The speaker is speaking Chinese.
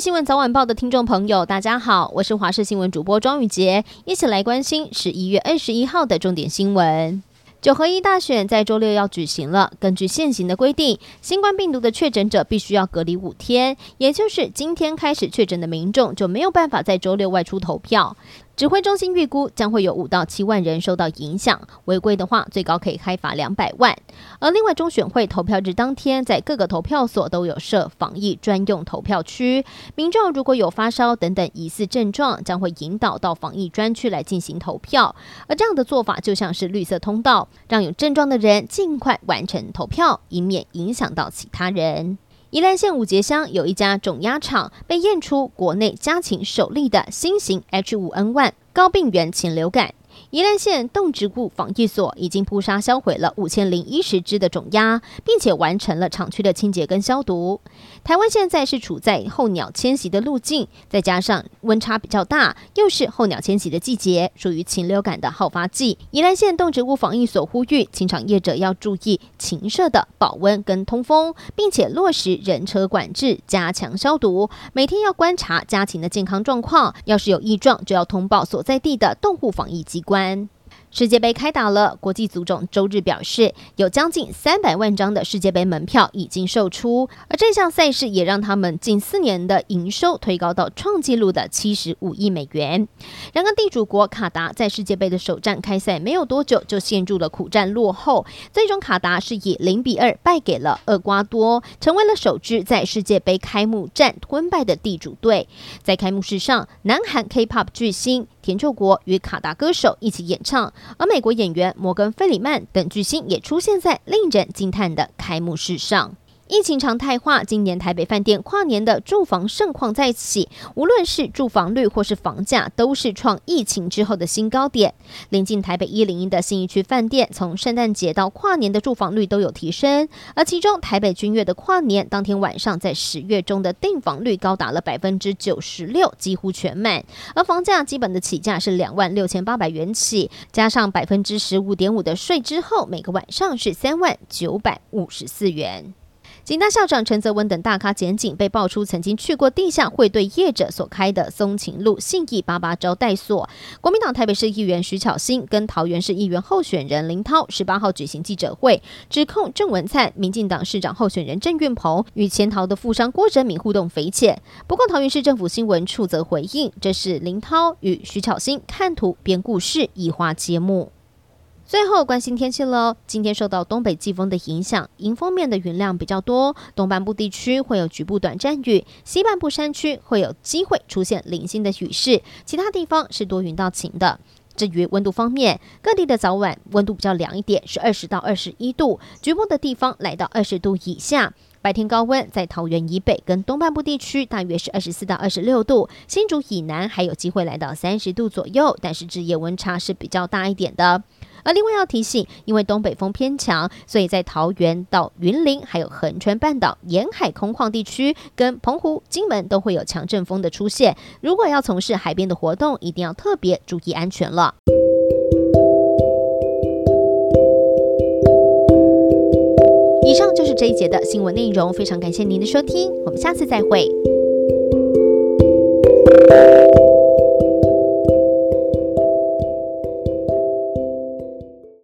新闻早晚报的听众朋友，大家好，我是华视新闻主播庄宇杰，一起来关心十一月二十一号的重点新闻。九合一大选在周六要举行了。根据现行的规定，新冠病毒的确诊者必须要隔离五天，也就是今天开始确诊的民众就没有办法在周六外出投票。指挥中心预估将会有五到七万人受到影响，违规的话最高可以开罚两百万。而另外，中选会投票日当天，在各个投票所都有设防疫专用投票区，民众如果有发烧等等疑似症状，将会引导到防疫专区来进行投票。而这样的做法就像是绿色通道，让有症状的人尽快完成投票，以免影响到其他人。宜兰县五节乡有一家种鸭场被验出国内家禽首例的新型 H5N1 高病原禽流感。宜兰县动植物防疫所已经扑杀销毁了五千零一十只的种鸭，并且完成了厂区的清洁跟消毒。台湾现在是处在候鸟迁徙的路径，再加上温差比较大，又是候鸟迁徙的季节，属于禽流感的好发季。宜兰县动植物防疫所呼吁禽场业者要注意禽舍的保温跟通风，并且落实人车管制，加强消毒。每天要观察家禽的健康状况，要是有异状，就要通报所在地的动物防疫机关。世界杯开打了，国际足总周日表示，有将近三百万张的世界杯门票已经售出，而这项赛事也让他们近四年的营收推高到创纪录的七十五亿美元。然而，地主国卡达在世界杯的首战开赛没有多久就陷入了苦战落后，最终卡达是以零比二败给了厄瓜多，成为了首支在世界杯开幕战吞败的地主队。在开幕式上，南韩 K-pop 巨星田柾国与卡达歌手一起演唱。而美国演员摩根·费里曼等巨星也出现在令人惊叹的开幕式上。疫情常态化，今年台北饭店跨年的住房盛况再起，无论是住房率或是房价，都是创疫情之后的新高点。临近台北一零一的新义区饭店，从圣诞节到跨年的住房率都有提升，而其中台北君悦的跨年当天晚上，在十月中的订房率高达了百分之九十六，几乎全满。而房价基本的起价是两万六千八百元起，加上百分之十五点五的税之后，每个晚上是三万九百五十四元。警大校长陈泽文等大咖检警被爆出曾经去过地下会对业者所开的松勤路信义八八招待所。国民党台北市议员徐巧芯跟桃园市议员候选人林涛十八号举行记者会，指控郑文灿、民进党市长候选人郑运鹏与潜逃的富商郭哲敏互动匪浅。不过桃园市政府新闻处则回应，这是林涛与徐巧芯看图编故事，移花接木。最后关心天气喽，今天受到东北季风的影响，迎风面的云量比较多，东半部地区会有局部短暂雨，西半部山区会有机会出现零星的雨势，其他地方是多云到晴的。至于温度方面，各地的早晚温度比较凉一点，是二十到二十一度，局部的地方来到二十度以下。白天高温在桃园以北跟东半部地区大约是二十四到二十六度，新竹以南还有机会来到三十度左右，但是日夜温差是比较大一点的。而另外要提醒，因为东北风偏强，所以在桃园到云林，还有横川半岛沿海空旷地区，跟澎湖、金门都会有强阵风的出现。如果要从事海边的活动，一定要特别注意安全了。以上就是这一节的新闻内容，非常感谢您的收听，我们下次再会。